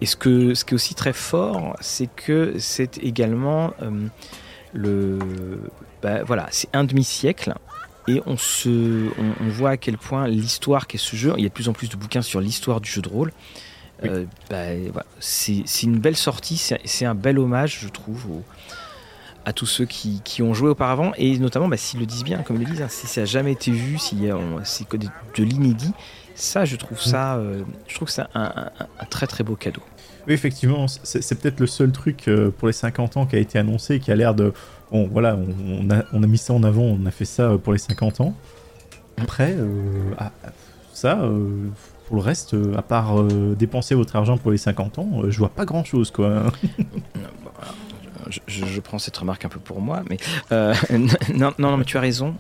Et ce, que, ce qui est aussi très fort, c'est que c'est également euh, le, bah, voilà, c'est un demi-siècle et on, se, on, on voit à quel point l'histoire qu'est ce jeu, il y a de plus en plus de bouquins sur l'histoire du jeu de rôle. Oui. Euh, bah, voilà, c'est une belle sortie, c'est un bel hommage, je trouve, au- à tous ceux qui, qui ont joué auparavant et notamment bah, s'ils le disent bien, comme ils le disent, hein, si ça n'a jamais été vu, si c'est de, de l'inédit, ça, je trouve ça, euh, je trouve un, un- un très très beau cadeau. Oui, effectivement, c'est peut-être le seul truc euh, pour les 50 ans qui a été annoncé, qui a l'air de. Bon, voilà, on, on a, on a mis ça en avant, on a fait ça euh, pour les 50 ans. Après, euh, ah, ça, euh, pour le reste, à part euh, dépenser votre argent pour les 50 ans, je vois pas grand-chose, quoi. Je, je- je prends cette remarque un peu pour moi, mais non, non, non, mais tu as raison.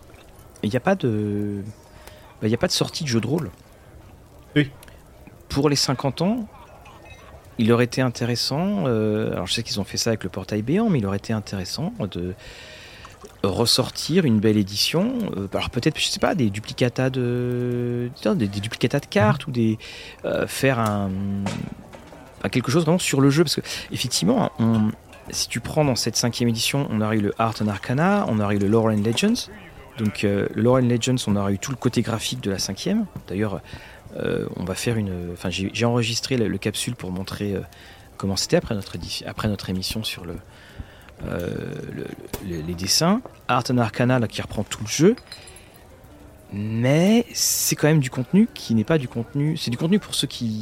Il n'y a pas de, il y a pas de sortie de jeu de rôle. Oui. Pour les 50 ans, il aurait été intéressant. euh, alors je sais qu'ils ont fait ça avec le portail béant, mais il aurait été intéressant de ressortir une belle édition. euh, alors peut-être, je sais pas, des duplicata de, des, de cartes ou des euh, faire un, quelque chose vraiment sur le jeu, parce que effectivement, on, si tu prends dans cette cinquième édition, on aurait eu le Art and Arcana, on aurait eu le Lore and Legends. Donc le Lore and Legends, on aurait eu tout le côté graphique de la cinquième. D'ailleurs, euh, on va faire une. Enfin, j'ai enregistré le, le capsule pour montrer euh, comment c'était après notre émission sur euh, le- le- les dessins. Art and Arcana qui reprend tout le jeu. Mais c'est quand même du contenu qui n'est pas du contenu. C'est du contenu pour ceux qui,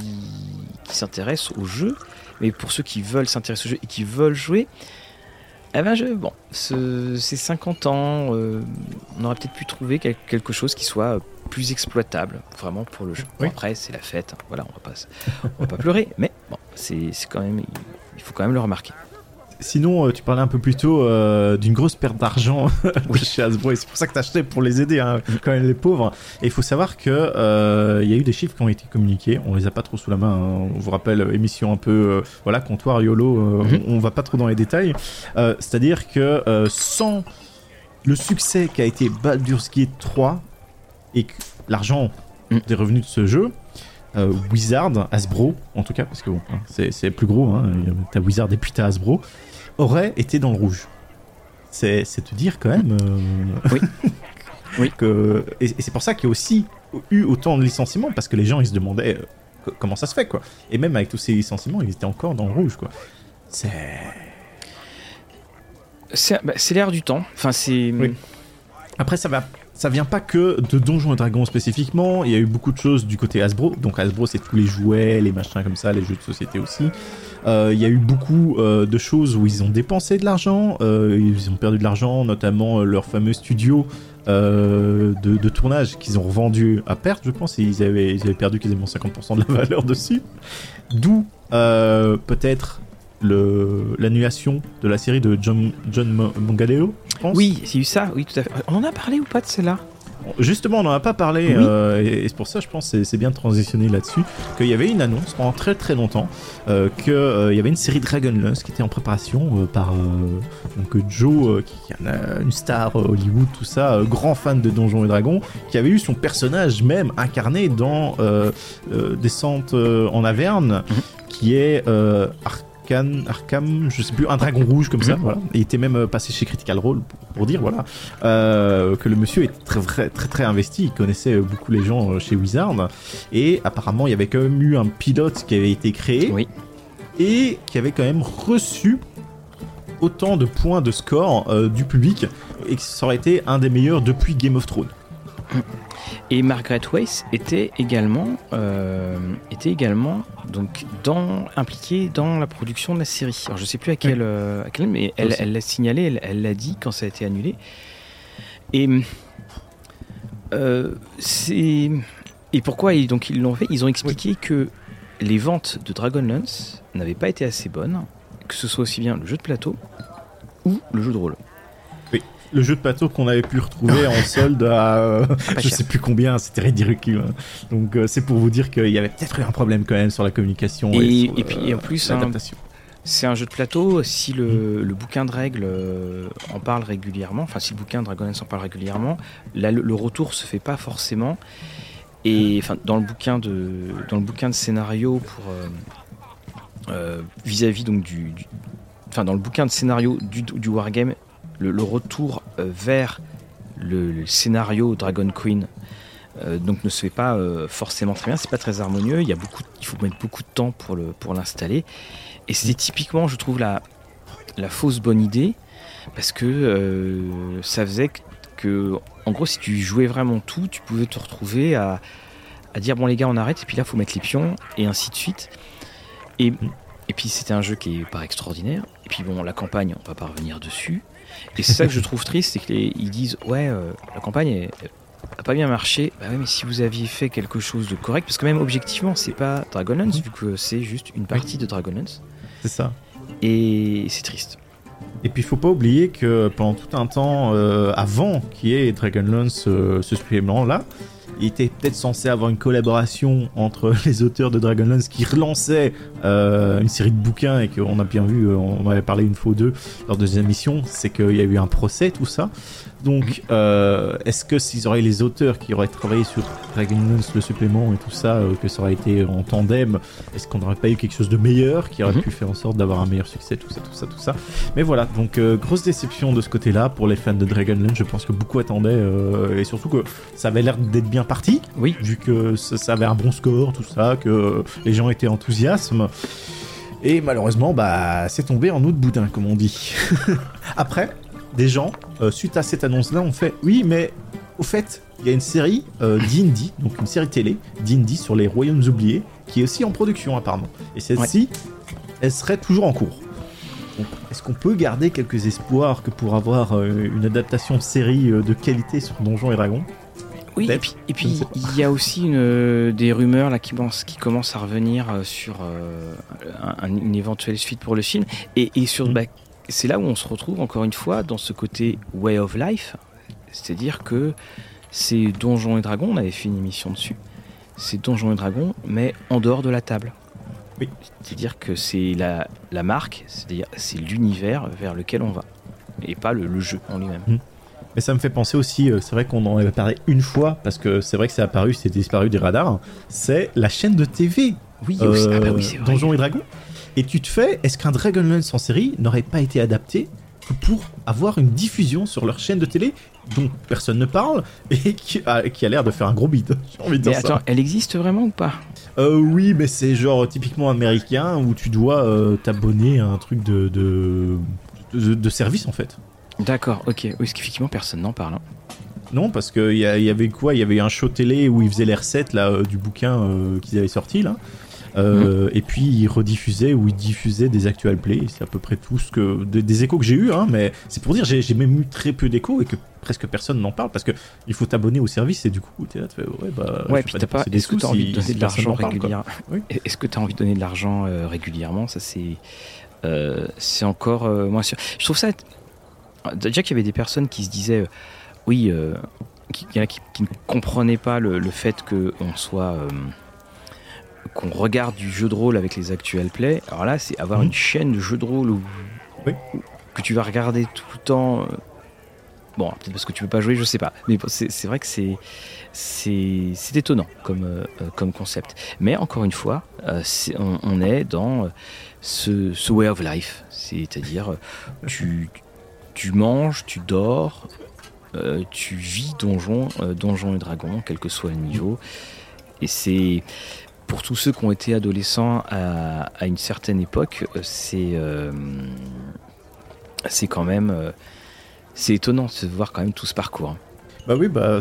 s'intéressent au jeu, mais pour ceux qui veulent s'intéresser au jeu et qui veulent jouer, eh ben bon, ce- ces 50 ans, on aurait peut-être pu trouver quel- quelque chose qui soit plus exploitable, vraiment pour le jeu. Bon, Oui. après, c'est la fête, hein, voilà, on va pas, on va pas pleurer, mais bon, c'est quand même, il faut quand même le remarquer. Sinon, euh, tu parlais un peu plus tôt euh, d'une grosse perte d'argent chez Hasbro, et c'est pour ça que t'achetais pour les aider, hein, quand même les pauvres. Et il faut savoir que euh, il y a eu des chiffres qui ont été communiqués, on les a pas trop sous la main. hein. On vous rappelle, émission un peu, euh, voilà, comptoir YOLO, Mhm. on, on va pas trop dans les détails. C'est-à-dire que sans le succès qu'a été Baldur's Gate 3 et que l'argent Mhm. des revenus de ce jeu, euh, Wizard, Hasbro, en tout cas, parce que bon, hein, c'est plus gros, hein, t'as Wizard et puis t'as Hasbro, aurait été dans le rouge. C'est te dire quand même. euh, Oui. Oui. que, et et c'est pour ça qu'il y a aussi eu autant de licenciements, parce que les gens ils se demandaient euh, co- comment ça se fait, quoi. Et même avec tous ces licenciements, ils étaient encore dans le rouge, quoi. C'est. C'est bah, l'air du temps, enfin c'est... Oui. Après, ça va ça vient pas que de Donjons et Dragons spécifiquement, il y a eu beaucoup de choses du côté Hasbro. Donc Hasbro, c'est tous les jouets, les machins comme ça, les jeux de société aussi. Euh, il y a eu beaucoup euh, de choses où ils ont dépensé de l'argent, euh, ils ont perdu de l'argent, notamment leur fameux studio de, tournage qu'ils ont revendu à perte, je pense, et ils avaient, perdu quasiment 50% de la valeur dessus. D'où peut-être l'annulation de la série de John, John Mongaleo, je pense. Oui, c'est eu ça, oui, tout à fait. On en a parlé ou pas de celle-là Justement, on n'en a pas parlé, euh, et, c'est pour ça, je pense, c'est bien de transitionner là-dessus, qu'il y avait une annonce pendant très très longtemps, euh, qu'il euh, y avait une série Dragonlance qui était en préparation par donc Joe, qui est une star Hollywood, tout ça, grand fan de Donjons et Dragons, qui avait eu son personnage même incarné dans Descente en Averne, mhm. qui est Arkham, je sais plus, un dragon rouge comme ça. Mhm. Voilà. il était même euh, passé chez Critical Role pour, dire voilà euh, que le monsieur est très, très très très investi. Il connaissait euh, beaucoup les gens chez Wizard et apparemment il y avait quand même eu un pilote qui avait été créé et qui avait quand même reçu autant de points de score du public et que ça aurait été un des meilleurs depuis Game of Thrones. Et Margaret Weiss était également, euh, était également donc dans, impliquée dans la production de la série. Alors je sais plus à quel, euh, mais elle l'a signalé, elle l'a dit quand ça a été annulé. Et euh, c'est et pourquoi ils, donc ils l'ont fait? Ils ont expliqué que les ventes de Dragonlance n'avaient pas été assez bonnes, que ce soit aussi bien le jeu de plateau ou le jeu de rôle le jeu de plateau qu'on avait pu retrouver en solde à euh, je sais plus combien, c'était ridicule. Hein. Donc euh, c'est pour vous dire qu'il y avait peut-être eu un problème quand même sur la communication et, et, puis en plus hein, c'est un jeu de plateau. Si le, mm. bouquin de règles euh, en parle régulièrement, enfin si le bouquin de Dragonlance en parle régulièrement, là le, retour se fait pas forcément. Et enfin dans le bouquin de dans le bouquin de scénario pour vis-à-vis donc du, enfin dans le bouquin de scénario du, du wargame le, retour euh, vers le, scénario Dragon Queen euh, donc ne se fait pas euh, forcément très bien, c'est pas très harmonieux, il, y a beaucoup, il faut mettre beaucoup de temps pour, le, pour l'installer. Et c'est typiquement, je trouve, la, fausse bonne idée, parce que ça faisait que, en gros, si tu jouais vraiment tout, tu pouvais te retrouver à, à dire bon les gars on arrête, et puis là faut mettre les pions, et ainsi de suite. Et, et puis c'était un jeu qui est pas extraordinaire, et puis bon la campagne on va pas revenir dessus, et c'est ça que je trouve triste, c'est qu'ils disent ouais, euh, la campagne n'a pas bien marché. Bah ouais, mais si vous aviez fait quelque chose de correct, parce que même objectivement, c'est pas Dragonlance, vu que c'est juste une partie de Dragonlance. C'est ça. Et c'est triste. Et puis il faut pas oublier que pendant tout un temps euh, avant qu'il y ait Dragonlance, euh, ce supplément là, il était peut-être censé avoir une collaboration entre les auteurs de Dragonlance qui relançaient euh, une série de bouquins et qu'on a bien vu, euh, on avait parlé une fois ou deux lors de des émissions, c'est qu'il y a eu un procès, tout ça. Donc, euh, est-ce que s'ils auraient les auteurs qui auraient travaillé sur Dragonlance, le supplément et tout ça, euh, que ça aurait été en tandem, est-ce qu'on n'aurait pas eu quelque chose de meilleur qui aurait mhm. pu faire en sorte d'avoir un meilleur succès, tout ça, tout ça, tout ça. Mais voilà, donc euh, grosse déception de ce côté-là pour les fans de Dragonlance. Je pense que beaucoup attendaient et surtout que ça avait l'air d'être bien parti. Oui. Vu que ça, avait un bon score, tout ça, que les gens étaient enthousiastes. Et malheureusement, bah, c'est tombé en eau de boudin, comme on dit. Après, des gens, euh, suite à cette annonce-là, ont fait oui, mais au fait, il y a une série euh, d'Indie, donc une série télé d'Indie sur les royaumes oubliés, qui est aussi en production apparemment. Et celle-ci, elle serait toujours en cours. Est-ce qu'on peut garder quelques espoirs que pour avoir euh, une adaptation de série de qualité sur Donjons et Dragons? Oui, et puis, et puis il y a aussi une, des rumeurs là qui, qui commencent à revenir sur une éventuelle suite pour le film et, et sur mm. bah, c'est là où on se retrouve encore une fois dans ce côté way of life, c'est-à-dire que c'est Donjons et Dragons, on avait fait une émission dessus, c'est Donjons et Dragons, mais en dehors de la table. Oui. C'est-à-dire que c'est la, la marque, c'est-à-dire c'est l'univers vers lequel on va, et pas le, jeu en lui-même. Hmm. Mais ça me fait penser aussi, euh, c'est vrai qu'on en avait parlé une fois, parce que c'est vrai que c'est apparu, c'est disparu des radars, c'est la chaîne de TV. Oui, ah bah oui, euh, Donjons et Dragons. Et tu te fais, est-ce qu'un Dragonlance en série n'aurait pas été adapté pour avoir une diffusion sur leur chaîne de télé dont personne ne parle et qui a, l'air de faire un gros bide. J'ai envie de dire mais attends, elle existe vraiment ou pas? Euh, Oui, mais c'est genre typiquement américain où tu dois euh, t'abonner à un truc de de, de, service en fait. D'accord, ok. Oui, parce qu'effectivement personne n'en parle. Hein. non, parce qu'il y, y avait quoi? Il y avait un show télé où ils faisaient les recettes là, du bouquin qu'ils avaient sorti là. Euh, et puis il rediffusait ou il diffusait des actual plays. C'est à peu près tout ce que des, échos que j'ai eu, hein, mais c'est pour dire j'ai même eu très peu d'échos et que presque personne n'en parle parce que il faut t'abonner au service et du coup tu là, tu fais, ouais bah ouais puis t'as pas est-ce que t'as envie de donner de l'argent régulièrement est-ce que t'as envie de donner de l'argent régulièrement? Ça c'est euh, c'est encore euh, moins sûr. Je trouve ça déjà qu'il y avait des personnes qui se disaient oui qui, qui, qui, ne comprenaient pas le, le fait qu'on soit qu'on regarde du jeu de rôle avec les actuels plays, alors là, c'est avoir mhm. une chaîne de jeux de rôle où, que tu vas regarder tout le temps. Euh, bon, peut-être parce que tu peux pas jouer, je sais pas. Mais c'est vrai que c'est c'est étonnant comme, euh, comme concept. Mais encore une fois, euh, on, est dans ce, ce way of life. C'est-à-dire, tu, tu manges, tu dors, tu vis donjon, donjon et dragon, quel que soit le niveau. Et c'est pour tous ceux qui ont été adolescents à, une certaine époque, euh, c'est euh, c'est quand même euh, c'est étonnant de voir quand même tout ce parcours. Hein. Bah oui, bah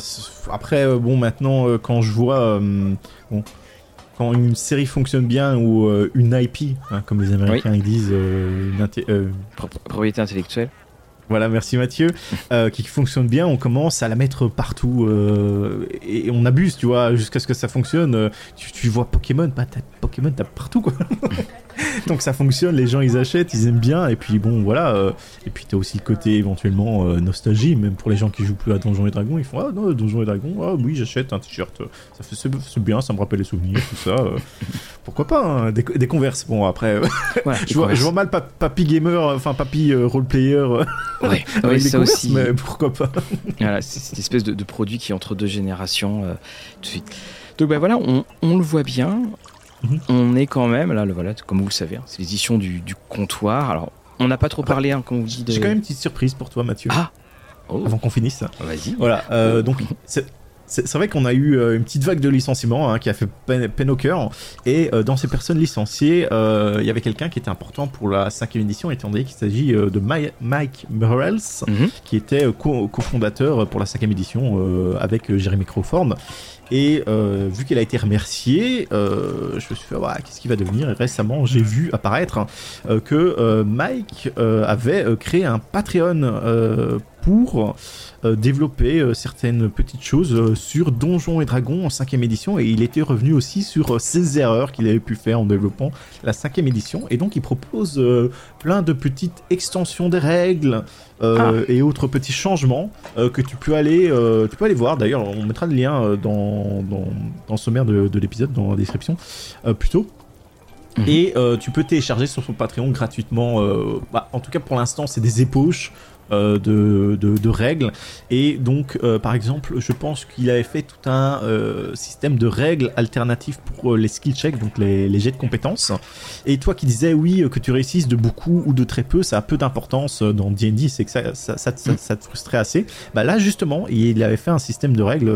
après bon maintenant quand je vois quand une série fonctionne bien ou une IP, hein, comme les Américains ils disent, une propriété intellectuelle. Voilà, merci Mathieu. Euh, qui fonctionne bien, on commence à la mettre partout euh, et on abuse, tu vois, jusqu'à ce que ça fonctionne. Euh, tu, vois Pokémon, bah, Pokémon, t'as partout quoi. Donc ça fonctionne, les gens ils achètent, ils aiment bien, et puis bon voilà. et puis t'as aussi le côté éventuellement nostalgie, même pour les gens qui jouent plus à Donjons et Dragons, ils font Ah non, Donjons et Dragons, ah oui, j'achète un t-shirt, ça fait c'est bien, ça me rappelle les souvenirs, tout ça. pourquoi pas, hein, des, des, converses. Bon après, je, vois, je, vois, mal Papy Gamer, enfin Papy Roleplayer Ouais, oui, ça aussi. Mais pourquoi pas Voilà, c'est cette espèce de, produit qui est entre deux générations euh, tout de suite. Donc ben voilà, on, on le voit bien. Mhm. On est quand même, là, le, voilà, comme vous le savez, hein, c'est l'édition du, du, comptoir. Alors, on n'a pas trop parlé, hein, comme vous dit. De... J'ai quand même une petite surprise pour toi, Mathieu. Ah oh. Avant qu'on finisse. Vas-y. Voilà, euh, donc c'est vrai qu'on a eu euh, une petite vague de licenciements hein, qui a fait peine, au cœur. Et euh, dans ces personnes licenciées, euh, il y avait quelqu'un qui était important pour la cinquième édition, étant donné qu'il s'agit de Mike Murrells, mhm. qui était cofondateur pour la cinquième édition avec Jeremy Crawford. Et vu qu'il a été remercié, je me suis fait, qu'est-ce qu'il va devenir? Et récemment, j'ai vu apparaître que Mike avait créé un Patreon pour euh, développer euh, certaines petites choses euh, sur Donjons et Dragons en cinquième édition et il était revenu aussi sur ses erreurs qu'il avait pu faire en développant la cinquième édition et donc il propose plein de petites extensions des règles ah. et autres petits changements que tu peux aller tu peux aller voir d'ailleurs on mettra le lien dans, dans, dans le sommaire de, l'épisode dans la description plutôt mhm. Et tu peux télécharger sur son Patreon gratuitement. Bah, en tout cas, pour l'instant, c'est des ébauches euh, de, de, règles. Et donc, euh, par exemple, je pense qu'il avait fait tout un euh, système de règles alternatives pour les skill checks, donc les, les, jets de compétences. Et toi qui disais, oui, que tu réussisses de beaucoup ou de très peu, ça a peu d'importance dans D&D, c'est que ça, ça, ça, ça, te frustrait assez. Bah là, justement, il avait fait un système de règles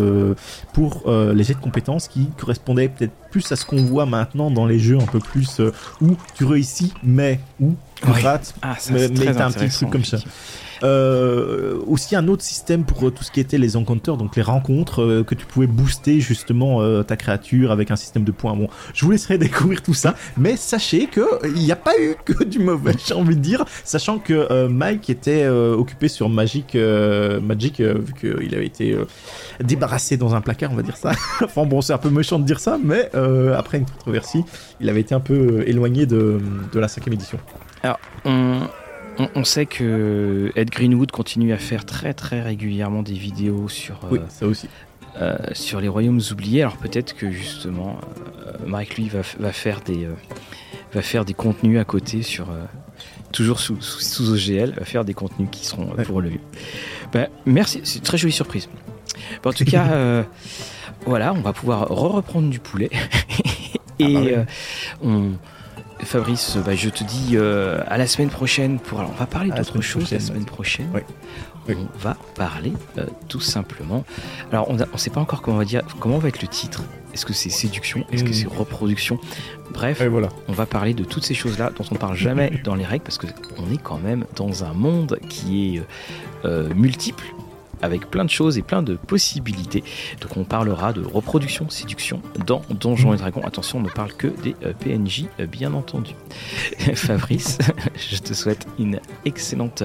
pour les jets de compétences qui correspondait peut-être plus à ce qu'on voit maintenant dans les jeux un peu plus où tu réussis, mais où tu rates, ah, mais, mais t'as un petit truc comme ça. Euh, aussi un autre système pour euh, tout ce qui était les encounters, donc les rencontres, euh, que tu pouvais booster justement ta créature avec un système de points. Bon, je vous laisserai découvrir tout ça, mais sachez que il n'y a pas eu que du mauvais, j'ai envie de dire, sachant que Mike était occupé sur Magic, Magic vu qu'il avait été débarrassé dans un placard, on va dire ça. enfin bon, c'est un peu méchant de dire ça, mais après une controversie, il avait été un peu éloigné de, de la cinquième édition. Alors, on, on, sait que Ed Greenwood continue à faire très très régulièrement des vidéos sur, oui, euh, ça aussi. Euh, sur les royaumes oubliés. Alors peut-être que justement, euh, Mike lui va, faire des va faire des contenus à côté sur toujours sous, sous, OGL, va faire des contenus qui seront pour le. Ben, merci, c'est une très jolie surprise. en tout cas, voilà, on va pouvoir re-reprendre du poulet et ah bah on Fabrice, bah, je te dis euh, à la semaine prochaine pour. Alors, on va parler d'autre chose la semaine prochaine. On va parler euh, tout simplement. Alors, on ne sait pas encore comment on va dire, comment va être le titre. Est-ce que c'est séduction? Est-ce que c'est hmm. reproduction? Bref, voilà. on va parler de toutes ces choses-là dont on ne parle jamais dans les règles parce qu'on est quand même dans un monde qui est euh, multiple avec plein de choses et plein de possibilités. Donc on parlera de reproduction, séduction dans Donjons et Dragons. Attention, on ne parle que des PNJ, bien entendu. Fabrice, je te souhaite une excellente,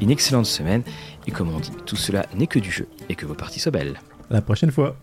une excellente semaine. Et comme on dit, tout cela n'est que du jeu et que vos parties soient belles. la prochaine fois.